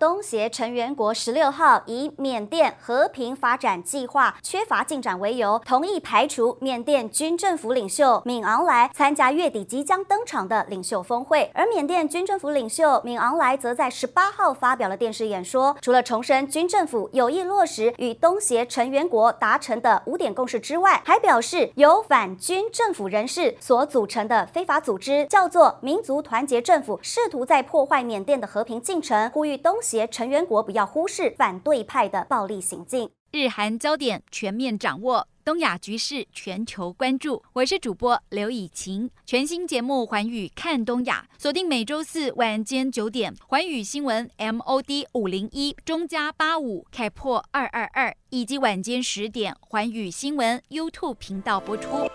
东协成员国十六号以缅甸和平发展计划缺乏进展为由，同意排除缅甸军政府领袖敏昂莱参加月底即将登场的领袖峰会。而缅甸军政府领袖敏昂莱则在十八号发表了电视演说，除了重申军政府有意落实与东协成员国达成的五点共识之外，还表示由反军政府人士所组成的非法组织叫做民族团结政府，试图在破坏缅甸的和平进程，呼吁东协。成员国不要忽视反对派的暴力行径。日韩焦点全面掌握，东亚局势全球关注。我是主播刘以晴，全新节目《环宇看东亚》，锁定每周四晚间九点，环宇新闻 MOD 五零一中加八五开破二二二，以及晚间十点，环宇新闻 YouTube 频道播出。